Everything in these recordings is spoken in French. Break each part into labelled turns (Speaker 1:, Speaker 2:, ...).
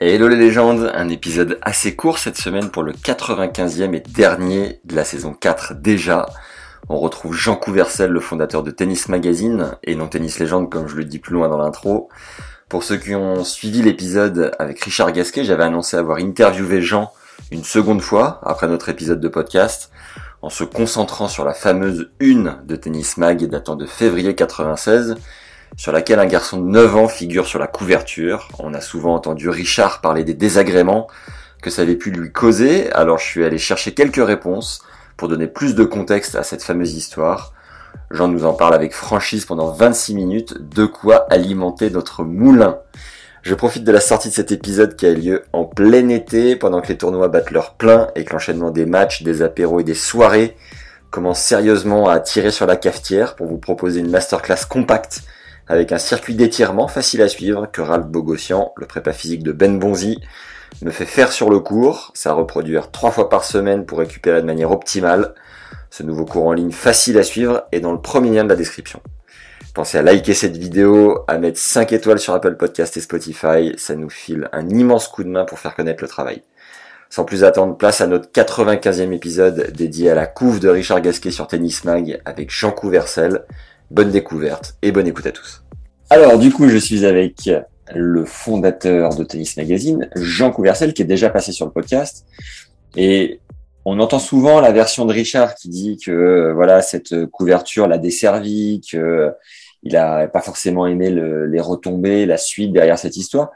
Speaker 1: Hello les légendes, un épisode assez court cette semaine pour le 95e et dernier de la saison 4 déjà. On retrouve Jean Couvercel, le fondateur de Tennis Magazine, et non Tennis Légende comme je le dis plus loin dans l'intro. Pour ceux qui ont suivi l'épisode avec Richard Gasquet, j'avais annoncé avoir interviewé Jean une seconde fois après notre épisode de podcast en se concentrant sur la fameuse une de Tennis Mag datant de février 96 sur laquelle un garçon de 9 ans figure sur la couverture. On a souvent entendu Richard parler des désagréments que ça avait pu lui causer, alors je suis allé chercher quelques réponses pour donner plus de contexte à cette fameuse histoire. Jean nous en parle avec franchise pendant 26 minutes, de quoi alimenter notre moulin. Je profite de la sortie de cet épisode qui a lieu en plein été, pendant que les tournois battent leur plein et que l'enchaînement des matchs, des apéros et des soirées commence sérieusement à tirer sur la cafetière pour vous proposer une masterclass compacte avec un circuit d'étirement facile à suivre que Ralph Bogossian, le prépa physique de Ben Bonzi, me fait faire sur le cours. Ça reproduire trois fois par semaine pour récupérer de manière optimale. Ce nouveau cours en ligne facile à suivre est dans le premier lien de la description. Pensez à liker cette vidéo, à mettre 5 étoiles sur Apple Podcast et Spotify, ça nous file un immense coup de main pour faire connaître le travail. Sans plus attendre, place à notre 95e épisode dédié à la couve de Richard Gasquet sur Tennis Mag avec Jean Couvercel. Bonne découverte et bonne écoute à tous. Alors du coup, je suis avec le fondateur de Tennis Magazine, Jean Couvercel, qui est déjà passé sur le podcast. Et on entend souvent la version de Richard qui dit que euh, voilà cette couverture l'a desservi, que euh, il a pas forcément aimé les retombées, la suite derrière cette histoire.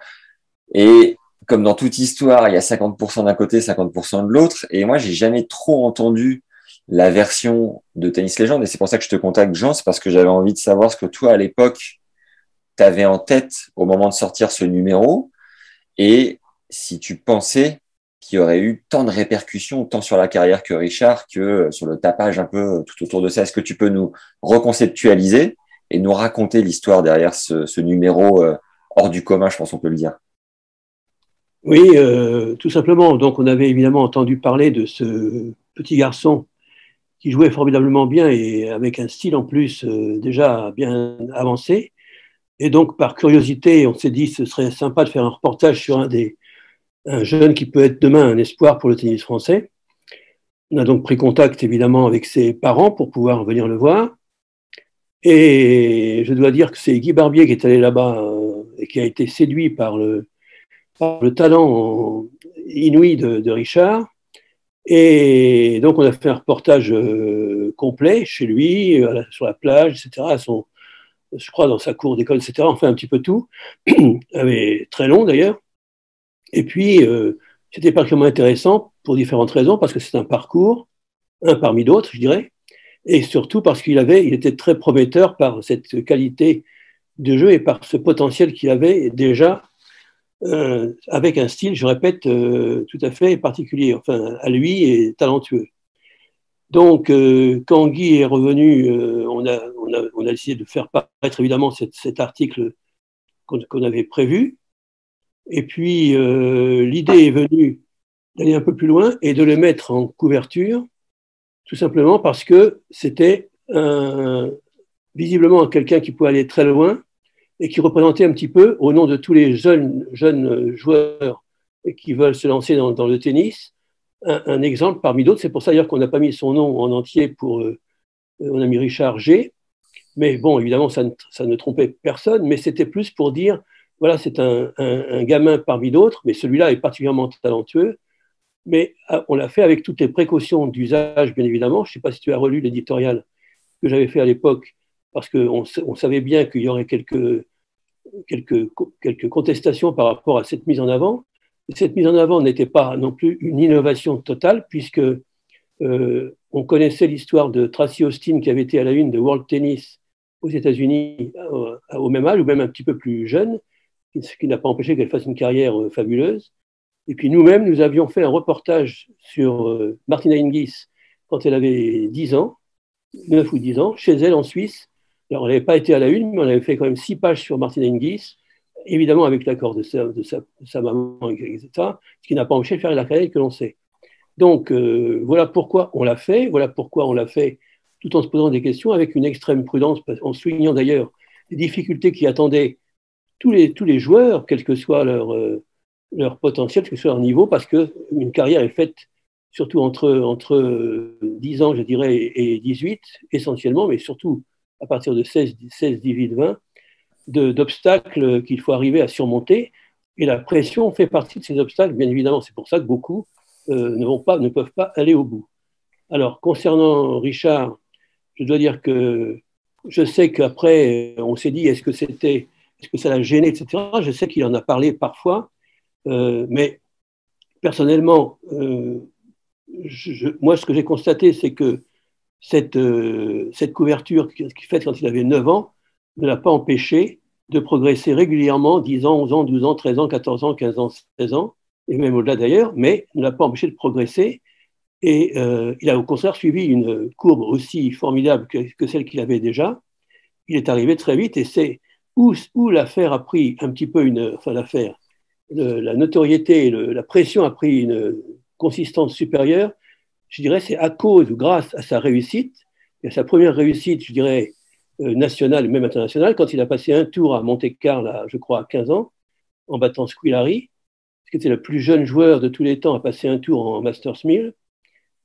Speaker 1: Et comme dans toute histoire, il y a 50% d'un côté, 50% de l'autre. Et moi, j'ai jamais trop entendu la version de Tennis Légende. Et c'est pour ça que je te contacte, Jean, c'est parce que j'avais envie de savoir ce que toi, à l'époque, tu avais en tête au moment de sortir ce numéro. Et si tu pensais qui aurait eu tant de répercussions, tant sur la carrière que Richard, que sur le tapage un peu tout autour de ça. Est-ce que tu peux nous reconceptualiser et nous raconter l'histoire derrière ce, numéro euh, hors du commun, je pense qu'on peut le dire?
Speaker 2: Oui, euh, tout simplement. Donc, on avait évidemment entendu parler de ce petit garçon qui jouait formidablement bien et avec un style en plus euh, déjà bien avancé. Et donc, par curiosité, on s'est dit ce serait sympa de faire un reportage sur un des un jeune qui peut être demain un espoir pour le tennis français. On a donc pris contact évidemment avec ses parents pour pouvoir venir le voir. Et je dois dire que c'est Guy Barbier qui est allé là-bas euh, et qui a été séduit par le, le talent inouï de, Richard. Et donc on a fait un reportage euh, complet chez lui, sur la plage, etc. À son, je crois dans sa cour d'école, etc. On fait un petit peu tout. très long d'ailleurs. Et puis, euh, c'était particulièrement intéressant pour différentes raisons, parce que c'est un parcours, un parmi d'autres, je dirais, et surtout parce qu'il avait, il était très prometteur par cette qualité de jeu et par ce potentiel qu'il avait déjà euh, avec un style, je répète, euh, tout à fait particulier, enfin, à lui et talentueux. Donc, euh, quand Guy est revenu, on a, on, décidé de faire paraître évidemment cet, article qu'on avait prévu, et puis, l'idée est venue d'aller un peu plus loin et de le mettre en couverture, tout simplement parce que c'était visiblement quelqu'un qui pouvait aller très loin et qui représentait un petit peu, au nom de tous les jeunes, jeunes joueurs qui veulent se lancer dans, le tennis, un, exemple parmi d'autres. C'est pour ça d'ailleurs qu'on n'a pas mis son nom en entier pour. Euh, on a mis Richard G. Mais bon, évidemment, ça ça ne trompait personne, mais c'était plus pour dire voilà, c'est un, gamin parmi d'autres, mais celui-là est particulièrement talentueux. Mais ah, on l'a fait avec toutes les précautions d'usage, bien évidemment. Je ne sais pas si tu as relu l'éditorial que j'avais fait à l'époque, parce qu'on on savait bien qu'il y aurait quelques, quelques, quelques contestations par rapport à cette mise en avant. cette mise en avant n'était pas non plus une innovation totale, puisque euh, on connaissait l'histoire de Tracy Austin qui avait été à la une de World Tennis aux États-Unis euh, au même âge, ou même un petit peu plus jeune, ce qui n'a pas empêché qu'elle fasse une carrière fabuleuse. Et puis nous-mêmes, nous avions fait un reportage sur Martina Hingis quand elle avait 10 ans, 9 ou 10 ans, chez elle en Suisse. Alors, elle n'avait pas été à la une, mais on avait fait quand même 6 pages sur Martina Hingis, évidemment avec l'accord de sa, maman, etc., ce qui n'a pas empêché de faire la carrière que l'on sait. Donc, euh, voilà pourquoi on l'a fait, voilà pourquoi on l'a fait tout en se posant des questions avec une extrême prudence, en soulignant d'ailleurs les difficultés qui attendaient tous les, joueurs, quel que soit leur, euh, leur potentiel, quel que soit leur niveau, parce qu'une carrière est faite surtout entre, entre 10 ans, je dirais, et 18, essentiellement, mais surtout à partir de 16, 16 18, 20, d'obstacles qu'il faut arriver à surmonter. Et la pression fait partie de ces obstacles, bien évidemment. C'est pour ça que beaucoup euh, ne, vont pas, ne peuvent pas aller au bout. Alors, concernant Richard, je dois dire que je sais qu'après, on s'est dit, est-ce que est-ce que ça l'a gêné, etc. Je sais qu'il en a parlé parfois, euh, mais personnellement, euh, moi, ce que j'ai constaté, c'est que cette, euh, cette couverture faite quand il avait 9 ans ne l'a pas empêché de progresser régulièrement, 10 ans, 11 ans, 12 ans, 13 ans, 14 ans, 15 ans, 16 ans, et même au-delà d'ailleurs, mais ne l'a pas empêché de progresser. Et euh, il a au contraire suivi une courbe aussi formidable que, celle qu'il avait déjà. Il est arrivé très vite et c'est où, où l'affaire a pris un petit peu une. Enfin, l'affaire, la notoriété, la pression a pris une consistance supérieure, je dirais, c'est à cause ou grâce à sa réussite, et à sa première réussite, je dirais, euh, nationale, même internationale, quand il a passé un tour à Monte-Carlo, je crois, à 15 ans, en battant Squillari, qui était le plus jeune joueur de tous les temps à passer un tour en Masters 1000.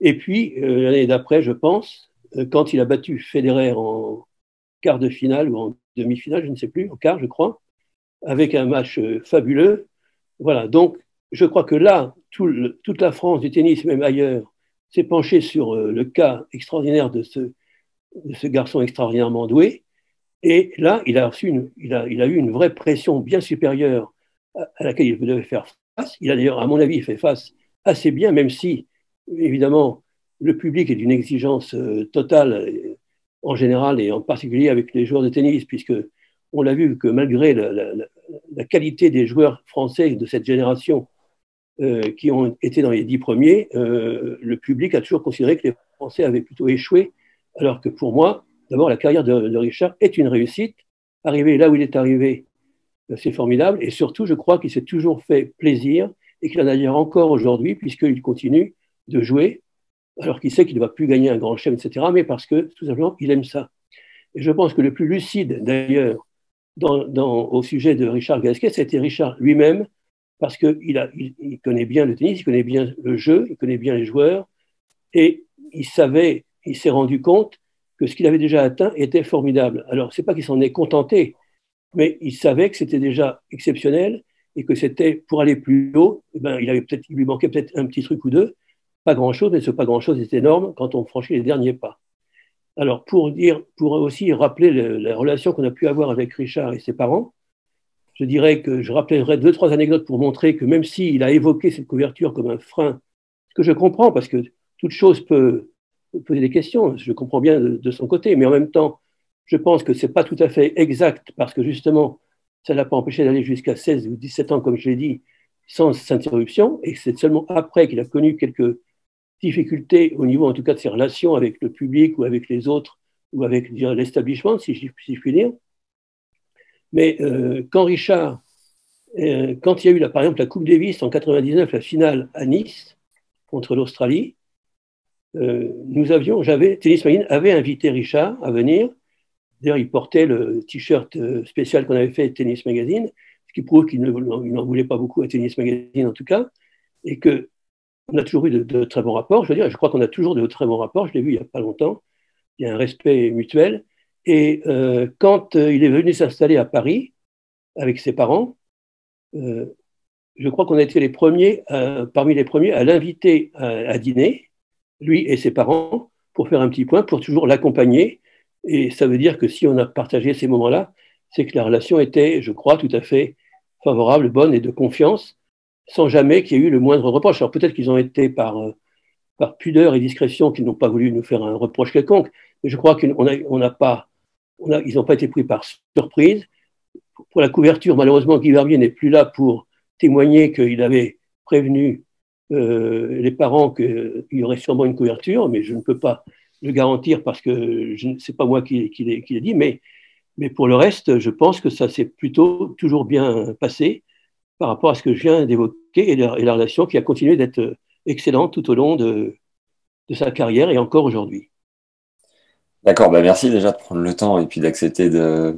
Speaker 2: Et puis, euh, l'année d'après, je pense, euh, quand il a battu Federer en quart de finale ou en demi-finale, je ne sais plus, en quart, je crois, avec un match fabuleux. Voilà, donc je crois que là, toute la France du tennis, même ailleurs, s'est penchée sur euh, le cas extraordinaire de ce, garçon extraordinairement doué. Et là, il, a, eu une vraie pression bien supérieure à, laquelle il devait faire face. Il a d'ailleurs, à mon avis, fait face assez bien, même si, évidemment, le public est d'une exigence euh, totale euh, en général et en particulier avec les joueurs de tennis, puisque on l'a vu que malgré la, qualité des joueurs français de cette génération, euh, qui ont été dans les dix premiers, euh, le public a toujours considéré que les Français avaient plutôt échoué, alors que pour moi, d'abord, la carrière de, Richard est une réussite. Arriver là où il est arrivé, euh, c'est formidable. Et surtout, je crois qu'il s'est toujours fait plaisir et qu'il en a d'ailleurs encore aujourd'hui, puisqu'il continue de jouer, alors qu'il sait qu'il ne va plus gagner un grand chef, etc., mais parce que, tout simplement, il aime ça. Et je pense que le plus lucide, d'ailleurs, au sujet de Richard Gasquet, c'était Richard lui-même, parce qu'il il, connaît bien le tennis, il connaît bien le jeu, il connaît bien les joueurs, et il savait, il s'est rendu compte que ce qu'il avait déjà atteint était formidable. Alors, c'est pas qu'il s'en est contenté, mais il savait que c'était déjà exceptionnel et que c'était pour aller plus haut, eh ben, il, avait peut-être, lui manquait peut-être un petit truc ou deux, pas grand-chose, mais ce pas grand-chose est énorme quand on franchit les derniers pas. Alors, pour, dire, pour aussi rappeler la relation qu'on a pu avoir avec Richard et ses parents, je dirais que je rappellerai deux, trois anecdotes pour montrer que même s'il a évoqué cette couverture comme un frein, ce que je comprends, parce que toute chose peut poser des questions, je comprends bien de, son côté, mais en même temps, je pense que ce n'est pas tout à fait exact, parce que justement, ça ne l'a pas empêché d'aller jusqu'à 16 ou 17 ans, comme je l'ai dit, sans interruption, et c'est seulement après qu'il a connu quelques difficultés au niveau, en tout cas, de ses relations avec le public ou avec les autres, ou avec l'establishment, si, si je puis dire, mais euh, quand Richard, euh, quand il y a eu par exemple la Coupe Davis en 99, la finale à Nice contre l'Australie, euh, nous avions, j'avais, Tennis Magazine avait invité Richard à venir. D'ailleurs, il portait le t-shirt spécial qu'on avait fait Tennis Magazine, ce qui prouve qu'il n'en voulait pas beaucoup à Tennis Magazine en tout cas, et que on a toujours eu de, très bons rapports. Je veux dire, je crois qu'on a toujours de très bons rapports. Je l'ai vu il n'y a pas longtemps. Il y a un respect mutuel. Et euh, quand euh, il est venu s'installer à Paris avec ses parents, euh, je crois qu'on a été les premiers, parmi les premiers à l'inviter à, dîner, lui et ses parents, pour faire un petit point, pour toujours l'accompagner. Et ça veut dire que si on a partagé ces moments-là, c'est que la relation était, je crois, tout à fait favorable, bonne et de confiance, sans jamais qu'il y ait eu le moindre reproche. Alors peut-être qu'ils ont été par, par pudeur et discrétion, qu'ils n'ont pas voulu nous faire un reproche quelconque, mais je crois qu'on n'a pas ils n'ont pas été pris par surprise. pour la couverture, malheureusement, Guy Verbier n'est plus là pour témoigner qu'il avait prévenu euh, les parents qu'il y aurait sûrement une couverture, mais je ne peux pas le garantir parce que ce n'est pas moi qui, qui l'ai dit, mais, pour le reste, je pense que ça s'est plutôt toujours bien passé par rapport à ce que je viens d'évoquer et, la relation qui a continué d'être excellente tout au long de sa carrière et encore aujourd'hui.
Speaker 1: D'accord, bah merci déjà de prendre le temps et puis d'accepter de,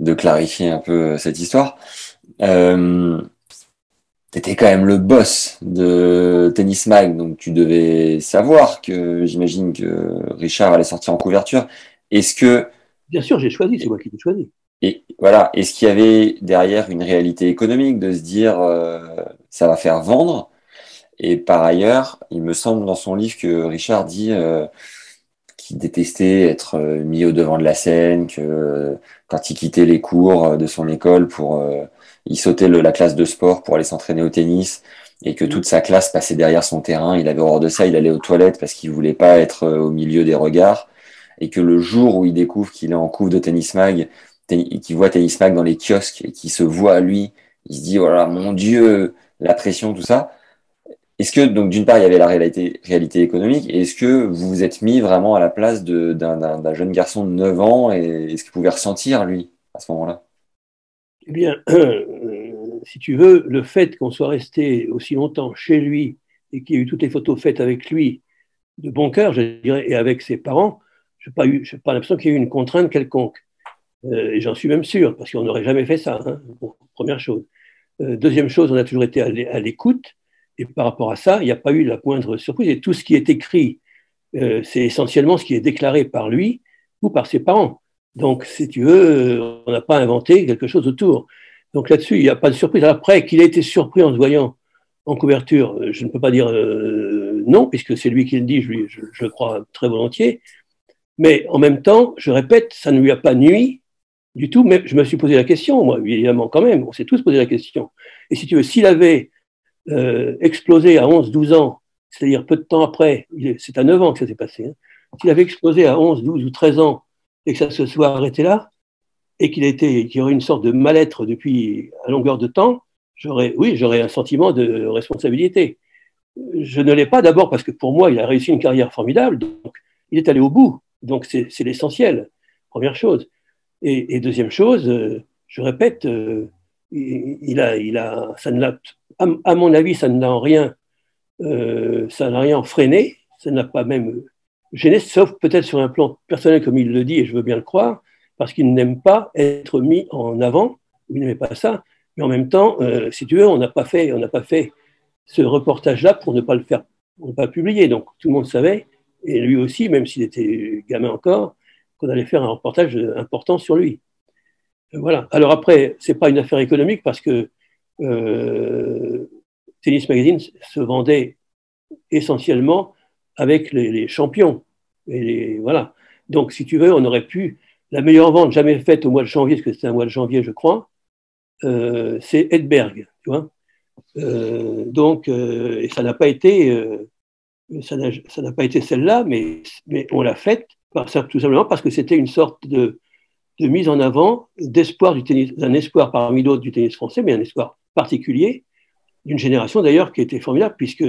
Speaker 1: de, clarifier un peu cette histoire. Euh, tu étais quand même le boss de Tennis Mag, donc tu devais savoir que j'imagine que Richard allait sortir en couverture. Est-ce que.
Speaker 2: Bien sûr, j'ai choisi, c'est moi qui l'ai choisi.
Speaker 1: Et voilà, est-ce qu'il y avait derrière une réalité économique de se dire euh, ça va faire vendre? Et par ailleurs, il me semble dans son livre que Richard dit euh, qu'il détestait être euh, mis au devant de la scène, que quand il quittait les cours de son école pour il sautait la classe de sport pour aller s'entraîner au tennis et que toute sa classe passait derrière son terrain. Il avait horreur de ça, il allait aux toilettes parce qu'il voulait pas être euh, au milieu des regards. Et que le jour où il découvre qu'il est en couve de tennis mag, qu'il voit tennis mag dans les kiosques et qu'il se voit à lui, il se dit voilà mon Dieu, la pression, tout ça. Est-ce que donc d'une part il y avait la réalité, économique et est-ce que vous vous êtes mis vraiment à la place d'un jeune garçon de 9 ans et est-ce qu'il pouvait ressentir lui à ce moment-là?
Speaker 2: Eh bien, euh, si tu veux, le fait qu'on soit resté aussi longtemps chez lui et qu'il y ait eu toutes les photos faites avec lui, de bon cœur, je dirais, et avec ses parents, je n'ai pas, pas l'impression qu'il y ait eu une contrainte quelconque. Euh, et j'en suis même sûr, parce qu'on n'aurait jamais fait ça, hein, première chose. Euh, deuxième chose, on a toujours été à l'écoute, et par rapport à ça, il n'y a pas eu la moindre surprise. Et tout ce qui est écrit, c'est essentiellement ce qui est déclaré par lui ou par ses parents. Donc, si tu veux, on n'a pas inventé quelque chose autour. Donc là-dessus, il n'y a pas de surprise. Après, qu'il ait été surpris en se voyant en couverture, je ne peux pas dire euh, non, puisque c'est lui qui le dit, je, je, le crois très volontiers. Mais en même temps, je répète, ça ne lui a pas nuit du tout. Mais je me suis posé la question, moi, évidemment, quand même. On s'est tous posé la question. Et si tu veux, s'il avait euh, explosé à 11, 12 ans, c'est-à-dire peu de temps après, c'est à 9 ans que ça s'est passé, hein, s'il avait explosé à 11, 12 ou 13 ans et que ça se soit arrêté là, et qu'il y aurait une sorte de mal-être depuis à longueur de temps, j'aurais, oui, j'aurais un sentiment de responsabilité. Je ne l'ai pas d'abord parce que pour moi, il a réussi une carrière formidable, donc il est allé au bout. Donc c'est, l'essentiel, première chose. Et, deuxième chose, euh, je répète, euh, il, a, il a, ça ne l'a, à, mon avis, ça en rien, euh, ça n'a rien freiné, ça n'a pas même gêné, sauf peut-être sur un plan personnel, comme il le dit, et je veux bien le croire, parce qu'il n'aime pas être mis en avant, il n'aimait pas ça, mais en même temps, euh, si tu veux, on n'a pas fait, on n'a pas fait ce reportage-là pour ne pas le faire, pour ne pas publier. Donc tout le monde savait, et lui aussi, même s'il était gamin encore, qu'on allait faire un reportage important sur lui. Voilà. Alors après, c'est pas une affaire économique parce que euh, Tennis Magazine se vendait essentiellement avec les, champions. Voilà. Donc, si tu veux, on aurait pu. La meilleure vente jamais faite au mois de janvier, parce que c'était un mois de janvier, je crois, euh, c'est Edberg, tu vois. Euh, donc, ça n'a pas été, ça n'a pas été celle-là, mais, mais on l'a faite tout simplement parce que c'était une sorte de, de mise en avant d'espoir du tennis, d'un espoir parmi d'autres du tennis français, mais un espoir particulier d'une génération d'ailleurs qui était formidable puisque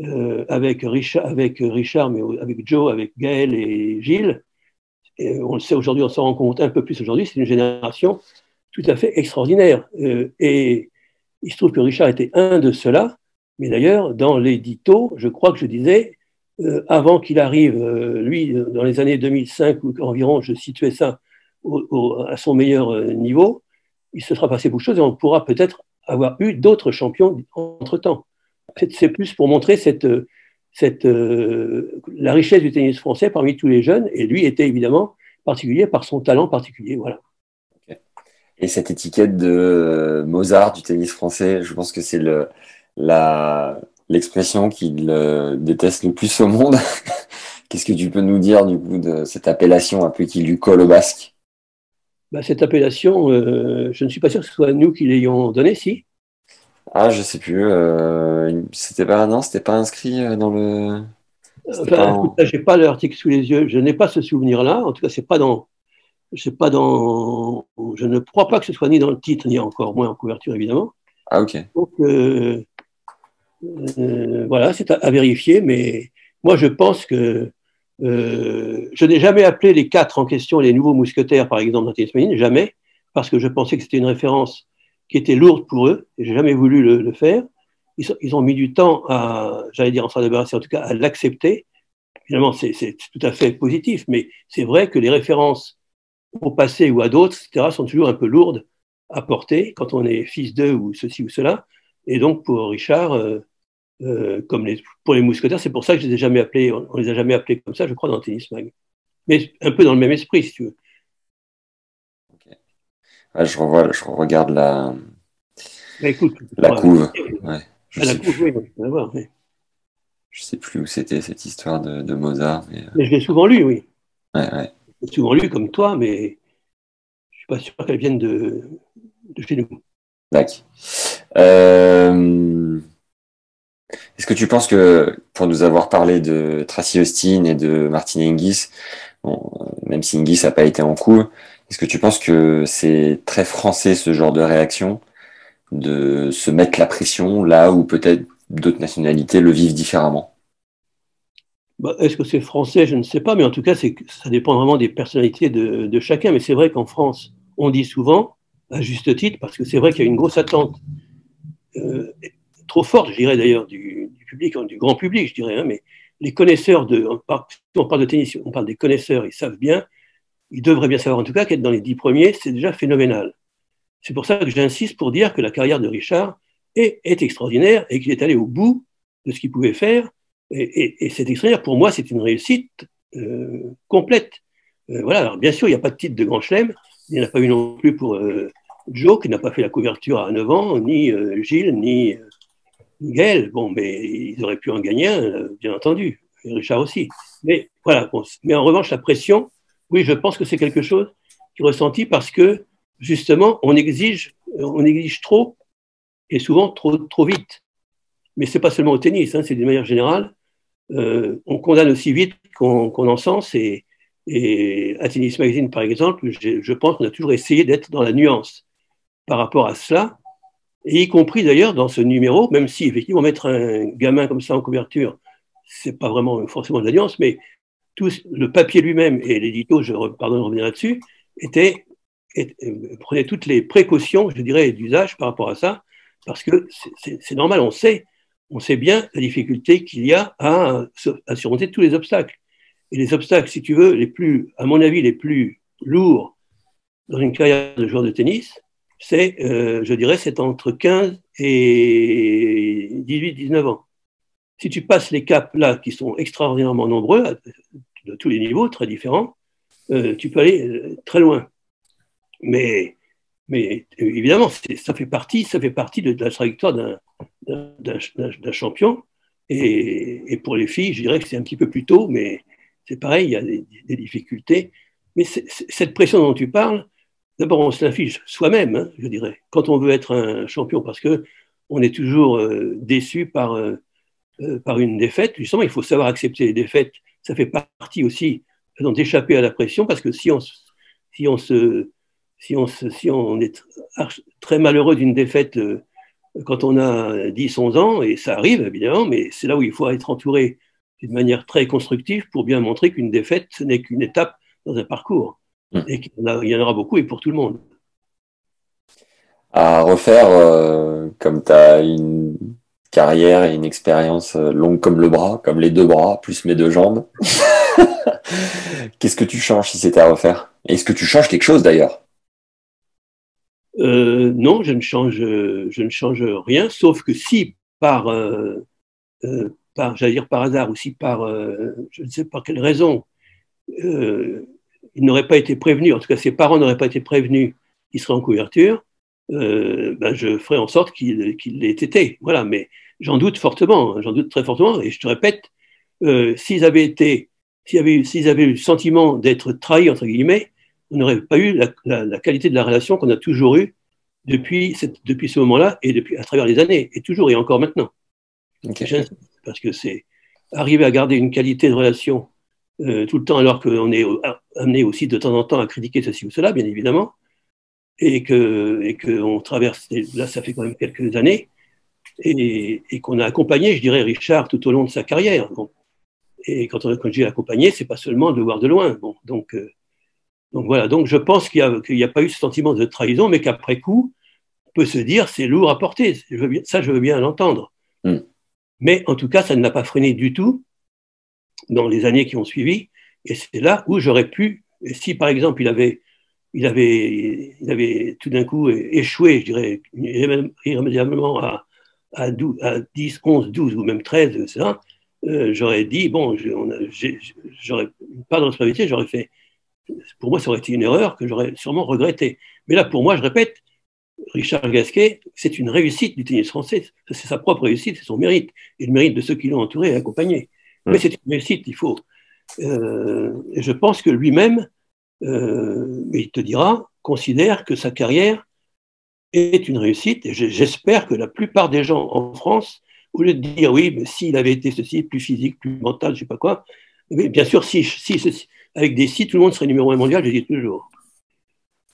Speaker 2: euh, avec, Richard, avec Richard, mais avec Joe, avec Gaël et Gilles. on le sait aujourd'hui, on s'en rend compte un peu plus aujourd'hui, c'est une génération tout à fait extraordinaire. Euh, et il se trouve que Richard était un de ceux-là, mais d'ailleurs, dans l'édito, je crois que je disais, euh, avant qu'il arrive, lui, dans les années 2005 ou environ, je situais ça à son meilleur niveau, il se sera passé beaucoup de choses et on pourra peut-être avoir eu d'autres champions entre-temps c'est plus pour montrer cette, cette, euh, la richesse du tennis français parmi tous les jeunes. Et lui était évidemment particulier par son talent particulier. Voilà.
Speaker 1: Et cette étiquette de Mozart du tennis français, je pense que c'est le, la, l'expression qu'il euh, déteste le plus au monde. Qu'est-ce que tu peux nous dire du coup de cette appellation un peu qui lui colle au basque?
Speaker 2: Bah, Cette appellation, euh, je ne suis pas sûr que ce soit nous qui l'ayons donnée, si.
Speaker 1: Ah, je sais plus. Euh, c'était pas non, c'était pas inscrit euh, dans le.
Speaker 2: Enfin, j'ai pas l'article sous les yeux. Je n'ai pas ce souvenir-là. En tout cas, c'est pas dans. Sais pas dans. Je ne crois pas que ce soit ni dans le titre, ni encore moins en couverture, évidemment.
Speaker 1: Ah, ok.
Speaker 2: Donc, euh, voilà, c'est à, vérifier, mais moi, je pense que euh, je n'ai jamais appelé les quatre en question les nouveaux mousquetaires, par exemple, Tennis jamais, parce que je pensais que c'était une référence qui était lourde pour eux, et j'ai jamais voulu le, faire. Ils, ont mis du temps à, j'allais dire en s'en débarrasser, en tout cas à l'accepter. Finalement, c'est tout à fait positif, mais c'est vrai que les références au passé ou à d'autres, etc., sont toujours un peu lourdes à porter quand on est fils d'eux ou ceci ou cela. Et donc, pour Richard, euh, euh, comme les, pour les mousquetaires, c'est pour ça que je les ai jamais appelés, on les a jamais appelés comme ça, je crois, dans Tennis Mag. Mais un peu dans le même esprit, si tu veux.
Speaker 1: je, revois, je regarde la,
Speaker 2: bah, écoute,
Speaker 1: la couve.
Speaker 2: je ah, la couve, oui, on voir.
Speaker 1: Je sais plus où c'était cette histoire de, de Mozart. Mais... Euh,
Speaker 2: mais je l'ai souvent lu, oui.
Speaker 1: Ouais, ouais
Speaker 2: souvent lu comme toi, mais je suis pas sûr qu'elle vienne de, de chez nous.
Speaker 1: D'accord. Euh, est-ce que tu penses que, pour nous avoir parlé de Tracy Austin et de Martin Hingis, même si Hingis n'a pas été en coup, est-ce que tu penses que c'est très français ce genre de réaction, de se mettre la pression là où peut-être d'autres nationalités le vivent différemment?
Speaker 2: Bah, est-ce que c'est français? Je ne sais pas, mais en tout cas, ça dépend vraiment des personnalités de, chacun. Mais c'est vrai qu'en France, on dit souvent, à juste titre, parce que c'est vrai qu'il y a une grosse attente, euh, trop forte, je dirais d'ailleurs, du, public, du grand public, je dirais, hein, mais les connaisseurs de. On parle, on parle de tennis, on parle des connaisseurs, ils savent bien, ils devraient bien savoir en tout cas qu'être dans les dix premiers, c'est déjà phénoménal. C'est pour ça que j'insiste pour dire que la carrière de Richard est, est extraordinaire et qu'il est allé au bout de ce qu'il pouvait faire et, c'est extraordinaire. Pour moi, c'est une réussite euh, complète. Euh, voilà. Alors, bien sûr, il n'y a pas de titre de grand chelem. Il n'y en a pas eu non plus pour euh, Joe, qui n'a pas fait la couverture à 9 ans, ni Gilles, ni, Gaël. Bon, mais ils auraient pu en gagner un, bien entendu. Et Richard aussi. Mais voilà. mais en revanche, la pression, oui, je pense que c'est quelque chose qui est ressenti parce que, justement, on exige, on exige trop et souvent trop, trop vite mais c'est pas seulement au tennis, hein, c'est d'une manière générale. Euh, on condamne aussi vite qu'on en sens et, et, à Tennis Magazine, par exemple, je pense qu'on a toujours essayé d'être dans la nuance par rapport à cela, et y compris d'ailleurs dans ce numéro, même si effectivement mettre un gamin comme ça en couverture, c'est pas vraiment forcément de la nuance, mais tout le papier lui-même et l'édito, je pardonne de revenir là-dessus, était, prenait toutes les précautions, je dirais, d'usage par rapport à ça, parce que c'est normal, on sait on sait bien la difficulté qu'il y a à, surmonter tous les obstacles. Et les obstacles, si tu veux, les plus, à mon avis, les plus lourds dans une carrière de joueur de tennis, c'est, euh, je dirais, c'est entre 15 et 18, 19 ans. Si tu passes les caps là, qui sont extraordinairement nombreux, de tous les niveaux, très différents, euh, tu peux aller euh, très loin. Mais, mais évidemment, ça fait partie, ça fait partie de la trajectoire d'un champion. Et, pour les filles, je dirais que c'est un petit peu plus tôt, mais c'est pareil, il y a des, difficultés. Mais cette pression dont tu parles, d'abord, on s'affiche soi-même, hein, je dirais, quand on veut être un champion, parce que on est toujours euh, déçu par, euh, euh, par une défaite. Justement, il faut savoir accepter les défaites. Ça fait partie aussi d'échapper à la pression, parce que si on, si on, se, si on, si on est très malheureux d'une défaite quand on a 10, 11 ans, et ça arrive évidemment, mais c'est là où il faut être entouré d'une manière très constructive pour bien montrer qu'une défaite, ce n'est qu'une étape dans un parcours. Et qu'il y en aura beaucoup et pour tout le monde.
Speaker 1: À refaire, euh, comme tu as une carrière et une expérience euh, longue comme le bras, comme les deux bras, plus mes deux jambes, qu'est-ce que tu changes si c'était à refaire? Est-ce que tu changes quelque chose d'ailleurs?
Speaker 2: Euh, non, je ne, change, je ne change rien, sauf que si par, euh, par j'allais dire par hasard, ou si par, je ne sais pas quelle raison, il n'aurait pas été prévenu, en tout cas ses parents n'auraient pas été prévenus qu'il serait en couverture, ben je ferai en sorte qu'il qu l'ait été. Voilà, mais j'en doute fortement, hein, j'en doute très fortement, et je te répète, s'ils avaient été, s'ils avaient, s'ils avaient eu le sentiment d'être trahis, entre guillemets, on n'aurait pas eu la, qualité de la relation qu'on a toujours eue depuis, depuis ce moment-là et depuis, à travers les années, et toujours et encore maintenant. Parce que c'est arriver à garder une qualité de relation tout le temps, alors qu'on est amené aussi de temps en temps à critiquer ceci ou cela, bien évidemment, et qu'on et que traverse, là ça fait quand même quelques années, et, et qu'on a accompagné, je dirais, Richard tout au long de sa carrière. Bon. Et quand, on, quand dis accompagné, c'est pas seulement de voir de loin. Bon, donc, donc voilà, donc je pense qu'il n'y a, a, pas eu ce sentiment de trahison, mais qu'après coup, on peut se dire c'est lourd à porter. Je veux bien, ça, je veux bien l'entendre. Mm. Mais en tout cas, ça ne l'a pas freiné du tout dans les années qui ont suivi. Et c'est là où j'aurais pu, si par exemple il avait, il avait, il avait tout d'un coup échoué, je dirais, irrémédiablement à, à, 12, à 10, 11, 12 ou même 13, ça, euh, j'aurais dit, bon, j'aurais pas de responsabilité, j'aurais fait pour moi, ça aurait été une erreur que j'aurais sûrement regretté. Mais là, pour moi, je répète, Richard Gasquet, c'est une réussite du tennis français. C'est sa propre réussite, c'est son mérite, et le mérite de ceux qui l'ont entouré et accompagné. Mais c'est une réussite, il faut. Euh, et je pense que lui-même, euh, il te dira, considère que sa carrière est une réussite. Et j'espère que la plupart des gens en France, au lieu de dire oui, mais s'il avait été ceci, plus physique, plus mental, je ne sais pas quoi, mais bien sûr, si, si, si, avec des sites, tout le monde serait numéro un mondial, je dis toujours.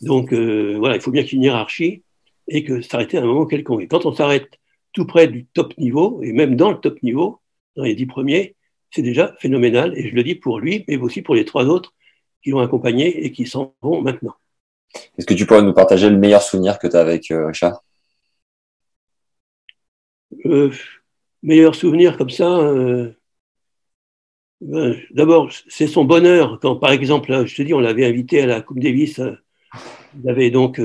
Speaker 2: Donc euh, voilà, il faut bien qu'il y ait une hiérarchie et que s'arrêter à un moment quelconque. Et quand on s'arrête tout près du top niveau, et même dans le top niveau, dans les dix premiers, c'est déjà phénoménal. Et je le dis pour lui, mais aussi pour les trois autres qui l'ont accompagné et qui s'en vont maintenant.
Speaker 1: Est-ce que tu pourrais nous partager le meilleur souvenir que tu as avec euh, Richard?
Speaker 2: Euh, Meilleur souvenir comme ça euh, ben, d'abord, c'est son bonheur quand, par exemple, je te dis, on l'avait invité à la Coupe Davis. Euh, il avait donc,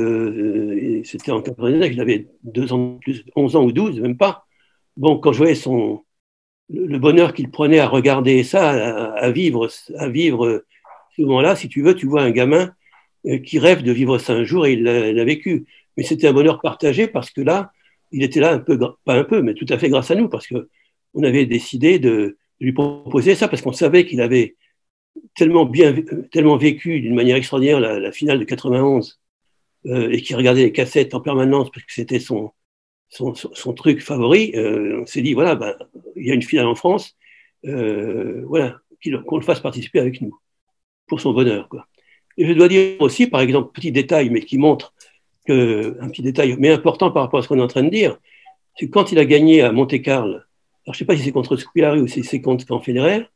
Speaker 2: c'était en 89, il avait deux ans plus, 11 ans ou 12, même pas. Bon, quand je voyais son, le bonheur qu'il prenait à regarder ça, à, vivre, à vivre ce moment-là, si tu veux, tu vois un gamin euh, qui rêve de vivre ça un jour et il l'a vécu. Mais c'était un bonheur partagé parce que là, il était là un peu, pas un peu, mais tout à fait grâce à nous, parce que on avait décidé de, lui proposer ça parce qu'on savait qu'il avait tellement bien, tellement vécu d'une manière extraordinaire la, finale de 91 euh, et qu'il regardait les cassettes en permanence parce que c'était son, son, truc favori. Euh, on s'est dit voilà, ben, il y a une finale en France, euh, voilà, qu'on le fasse participer avec nous pour son bonheur. Quoi. Et je dois dire aussi, par exemple, petit détail, mais qui montre que, un petit détail, mais important par rapport à ce qu'on est en train de dire, c'est quand il a gagné à Monte-Carlo alors je ne sais pas si c'est contre Scolari ou si c'est contre Federer,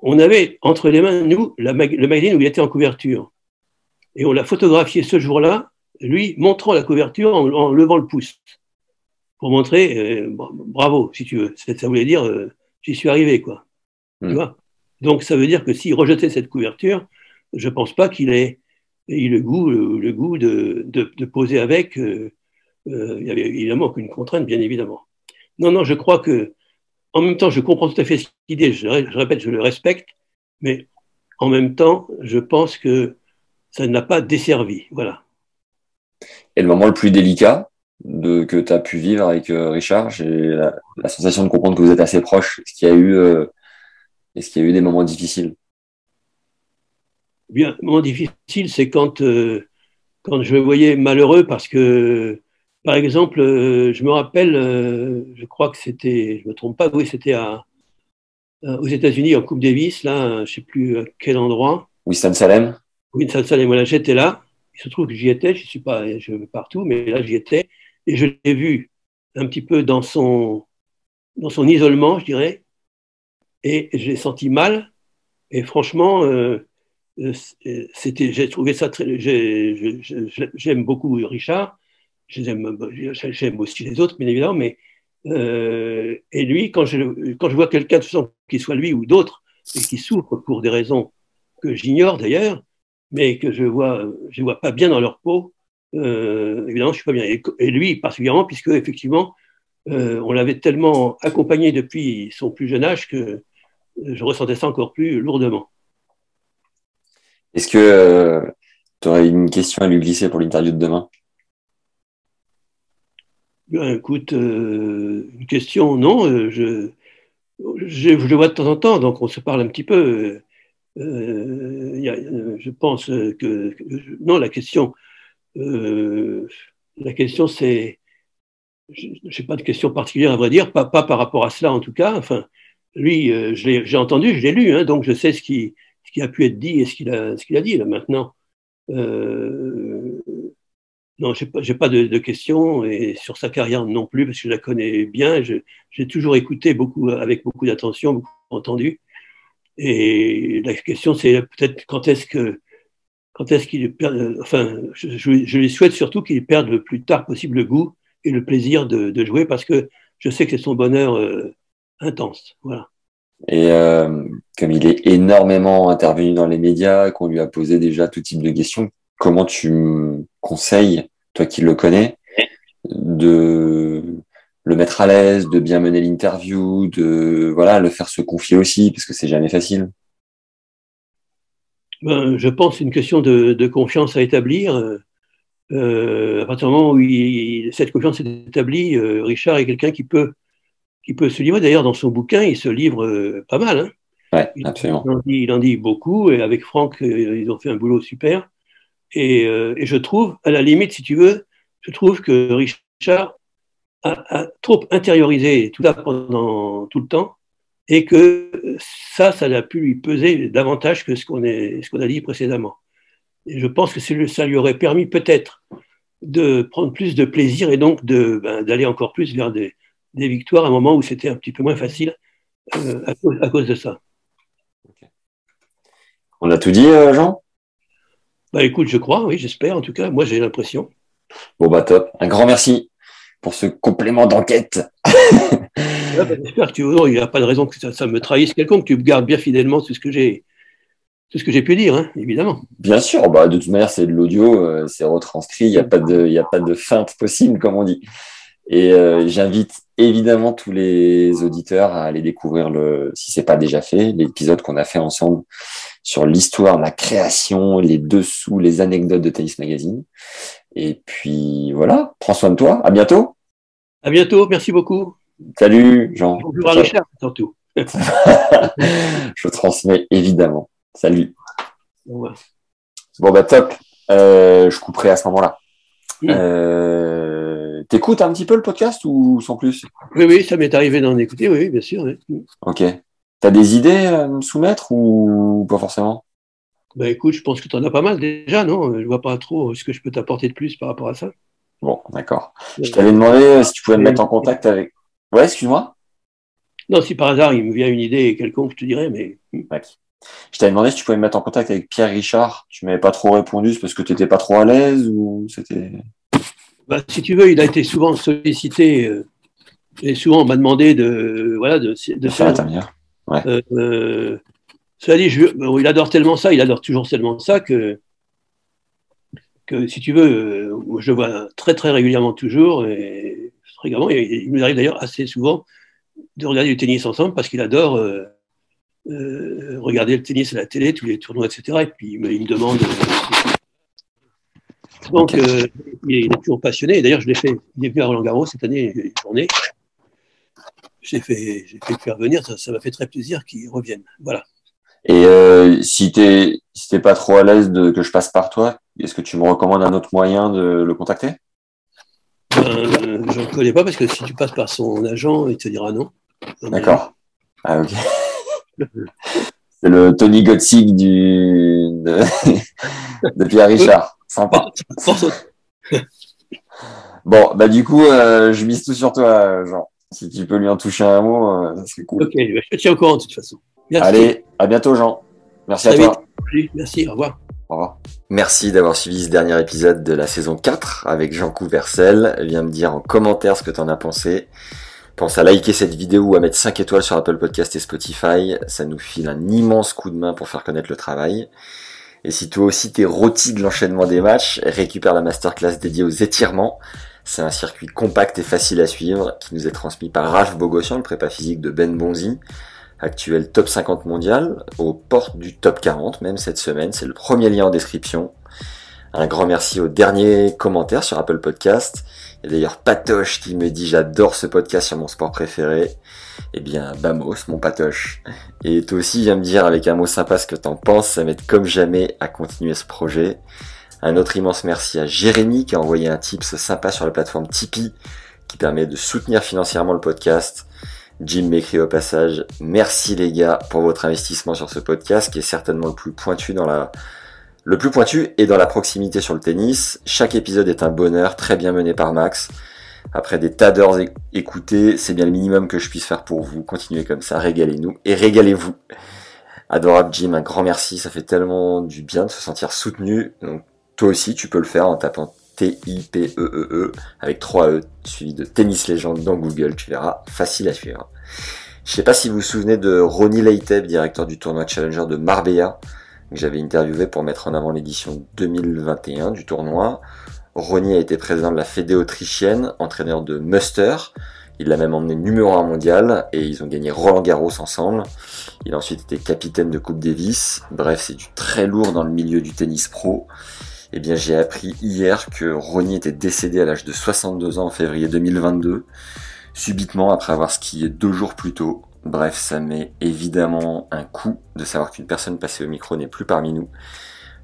Speaker 2: on avait entre les mains, nous, le magazine où il était en couverture. Et on l'a photographié ce jour-là, lui montrant la couverture en, levant le pouce, pour montrer, euh, bravo, si tu veux. Ça voulait dire, euh, j'y suis arrivé, quoi. Tu hmm. vois? Donc ça veut dire que s'il rejetait cette couverture, je ne pense pas qu'il ait, eu le goût, le, goût de, poser avec. Euh, il y avait évidemment aucune contrainte, bien évidemment. Non, non, je crois que, en même temps, je comprends tout à fait cette idée, je, répète, je le respecte, mais en même temps, je pense que ça n'a pas desservi. Voilà.
Speaker 1: Et le moment le plus délicat de, que tu as pu vivre avec euh, Richard, j'ai la, sensation de comprendre que vous êtes assez proches. Est-ce qu'il y a eu, euh, est-ce qu'il y a eu des moments difficiles
Speaker 2: Bien, moment difficile, c'est quand, euh, quand je le voyais malheureux parce que par exemple, euh, je me rappelle, euh, je crois que c'était, je ne me trompe pas, oui, c'était aux États-Unis en Coupe Davis, là, je ne sais plus à quel endroit.
Speaker 1: Winston-Salem
Speaker 2: Winston-Salem, voilà, j'étais là. Il se trouve que j'y étais, je suis pas partout, mais là, j'y étais. Et je l'ai vu un petit peu dans son, dans son isolement, je dirais. Et j'ai senti mal. Et franchement, euh, c'était, j'ai trouvé ça très. J'aime beaucoup Richard j'aime aussi les autres, bien évidemment, mais euh, et lui, quand je, quand je vois quelqu'un, qu'il soit lui ou d'autres, et qui souffre pour des raisons que j'ignore d'ailleurs, mais que je vois, je vois pas bien dans leur peau, euh, évidemment, je suis pas bien. Et, lui, particulièrement, puisque effectivement, euh, on l'avait tellement accompagné depuis son plus jeune âge que je ressentais ça encore plus lourdement.
Speaker 1: Est-ce que tu aurais une question à lui glisser pour l'interview de demain?
Speaker 2: Écoute, euh, une question, non. Euh, je, je, le vois de temps en temps, donc on se parle un petit peu. Euh, je pense que, non, la question, la question, c'est, je n'ai pas de question particulière à vrai dire, pas, par rapport à cela en tout cas. Enfin, lui, j'ai entendu, je l'ai lu, hein, donc je sais ce qui, a pu être dit et ce qu'il a, ce qu'il a dit là maintenant. non, j'ai pas, pas de, de, questions et sur sa carrière non plus parce que je la connais bien. J'ai toujours écouté beaucoup, avec beaucoup d'attention, beaucoup entendu. Et la question, c'est peut-être quand est-ce que quand est-ce qu'il perd, enfin, je, lui souhaite surtout qu'il perde le plus tard possible le goût et le plaisir de, jouer parce que je sais que c'est son bonheur euh, intense. Voilà.
Speaker 1: Et euh, comme il est énormément intervenu dans les médias, qu'on lui a posé déjà tout type de questions, comment tu conseilles, toi qui le connais, de le mettre à l'aise, de bien mener l'interview, de voilà, le faire se confier aussi, parce que c'est jamais facile.
Speaker 2: Ben, je pense une question de, de, confiance à établir. Euh, à partir du moment où il, cette confiance est établie, euh, Richard est quelqu'un qui peut, qui peut se livrer. D'ailleurs, dans son bouquin, il se livre euh, pas mal. Hein.
Speaker 1: Ouais, absolument.
Speaker 2: Il en, dit, il en, dit, beaucoup, et avec Franck, euh, ils ont fait un boulot super. Et, et, je trouve, à la limite, si tu veux, je trouve que Richard a, trop intériorisé tout ça pendant tout le temps et que ça, ça a pu lui peser davantage que ce qu'on a dit précédemment. Et je pense que ça lui aurait permis peut-être de prendre plus de plaisir et donc ben, d'aller encore plus vers des, des, victoires à un moment où c'était un petit peu moins facile euh, à, cause, à, cause, de ça.
Speaker 1: On a tout dit, euh, Jean?
Speaker 2: Bah, Écoute, je crois, oui, j'espère en tout cas. Moi, j'ai l'impression.
Speaker 1: Bon, bah top. Un grand merci pour ce complément d'enquête.
Speaker 2: Bah, j'espère que tu il n'y a pas de raison que ça, me trahisse quelconque. Tu gardes bien fidèlement tout ce que j'ai tout ce que j'ai pu dire, hein, évidemment.
Speaker 1: Bien sûr, bah, de toute manière, c'est de l'audio, euh, c'est retranscrit, il n'y a, pas de, y a pas de feinte possible, comme on dit. Et euh, j'invite évidemment tous les auditeurs à aller découvrir, le, si c'est pas déjà fait, l'épisode qu'on a fait ensemble sur l'histoire, la création, les dessous, les anecdotes de Tennis Magazine. Et puis voilà, prends soin de toi. À bientôt.
Speaker 2: À bientôt. Merci beaucoup.
Speaker 1: Salut, Jean.
Speaker 2: Bonjour à Richard, surtout.
Speaker 1: Je transmets évidemment. Salut. Bon, bah top. Euh, je couperai à ce moment-là. Euh, T'écoutes un petit peu le podcast ou sans plus?
Speaker 2: Oui, oui, ça m'est arrivé d'en écouter, oui, bien sûr.
Speaker 1: Ok. T'as des idées à me soumettre ou pas forcément?
Speaker 2: Bah écoute, je pense que tu en as pas mal déjà, non? Je vois pas trop ce que je peux t'apporter de plus par rapport à ça.
Speaker 1: Bon, d'accord. Je t'avais demandé si tu pouvais me mettre en contact avec. Ouais, excuse-moi.
Speaker 2: Non, si par hasard il me vient une idée quelconque, je te dirais, mais.
Speaker 1: Je t'avais demandé si tu pouvais me mettre en contact avec Pierre Richard. Tu m'avais pas trop répondu, c'est parce que tu n'étais pas trop à l'aise ou c'était.
Speaker 2: Bah, si tu veux, il a été souvent sollicité euh, et souvent on m'a demandé de voilà de, de,
Speaker 1: faire. Ouais.
Speaker 2: Euh, euh, cela dit, je, il adore tellement ça, il adore toujours tellement ça que, que si tu veux, euh, je vois très très régulièrement toujours, et fréquemment, il nous arrive d'ailleurs assez souvent de regarder du tennis ensemble parce qu'il adore euh, euh, regarder le tennis à la télé, tous les tournois, etc. Et puis il me, demande. Donc, il est toujours passionné. D'ailleurs, je l'ai fait. Il est venu à Roland Garros cette année, une journée. J'ai fait, fait faire venir. Ça m'a fait très plaisir qu'il revienne. Voilà.
Speaker 1: Et euh, si t'es si t'es pas trop à l'aise de que je passe par toi, est-ce que tu me recommandes un autre moyen de le contacter?
Speaker 2: Euh, Je ne connais pas parce que si tu passes par son agent, il te dira non.
Speaker 1: D'accord. Ah ok. C'est le Tony Gotzig du de, Pierre Richard. Sympa. bon, bah du coup, euh, je mise tout sur toi, Jean. Si tu peux lui en toucher un mot, ça serait cool.
Speaker 2: Ok, je te tiens au courant de toute façon.
Speaker 1: Allez, à bientôt Jean. Merci à toi.
Speaker 2: Merci, au revoir.
Speaker 1: Au revoir. Merci d'avoir suivi ce dernier épisode de la saison 4 avec Jean Couvercel. Viens me dire en commentaire ce que t'en as pensé. Pense à liker cette vidéo ou à mettre 5 étoiles sur Apple Podcast et Spotify. Ça nous file un immense coup de main pour faire connaître le travail. Et si toi aussi t'es rôti de l'enchaînement des matchs, récupère la masterclass dédiée aux étirements. C'est un circuit compact et facile à suivre qui nous est transmis par Ralph Bogossian, le prépa physique de Ben Bonzi actuel top 50 mondial, aux portes du top 40 même cette semaine. C'est le premier lien en description. Un grand merci aux derniers commentaires sur Apple Podcast. Et d'ailleurs Patoche qui me dit j'adore ce podcast sur mon sport préféré. Eh bien Bamos mon Patoche. Et toi aussi viens me dire avec un mot sympa ce que t'en penses. Ça m'aide comme jamais à continuer ce projet. Un autre immense merci à Jérémy qui a envoyé un tips sympa sur la plateforme Tipeee qui permet de soutenir financièrement le podcast. Jim m'écrit au passage, merci les gars pour votre investissement sur ce podcast qui est certainement le plus pointu dans la, le plus pointu et dans la proximité sur le tennis. Chaque épisode est un bonheur, très bien mené par Max. Après des tas d'heures écoutées, c'est bien le minimum que je puisse faire pour vous. Continuez comme ça, régalez-nous et régalez-vous. Adorable Jim, un grand merci, ça fait tellement du bien de se sentir soutenu. Donc toi aussi, tu peux le faire en tapant T-I-P-E-E-E -E -E, avec 3 E suivi de Tennis Légende dans Google, tu verras, facile à suivre. Je sais pas si vous vous souvenez de Ronnie Leiteb, directeur du tournoi Challenger de Marbella, que j'avais interviewé pour mettre en avant l'édition 2021 du tournoi. Ronnie a été président de la Fédé autrichienne, entraîneur de Muster. Il l'a même emmené numéro 1 mondial et ils ont gagné Roland Garros ensemble. Il a ensuite été capitaine de Coupe Davis. Bref, c'est du très lourd dans le milieu du tennis pro. Eh bien, j'ai appris hier que Ronnie était décédé à l'âge de 62 ans en février 2022, subitement après avoir skié deux jours plus tôt. Bref, ça met évidemment un coup de savoir qu'une personne passée au micro n'est plus parmi nous.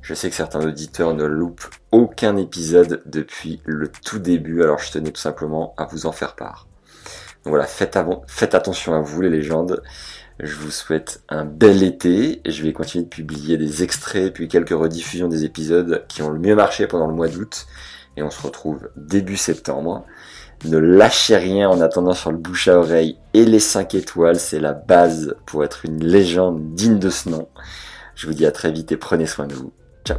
Speaker 1: Je sais que certains auditeurs ne loupent aucun épisode depuis le tout début, alors je tenais tout simplement à vous en faire part. Voilà, faites, faites attention à vous les légendes. Je vous souhaite un bel été. Je vais continuer de publier des extraits puis quelques rediffusions des épisodes qui ont le mieux marché pendant le mois d'août. Et on se retrouve début septembre. Ne lâchez rien en attendant sur le bouche à oreille et les 5 étoiles, c'est la base pour être une légende digne de ce nom. Je vous dis à très vite et prenez soin de vous. Ciao.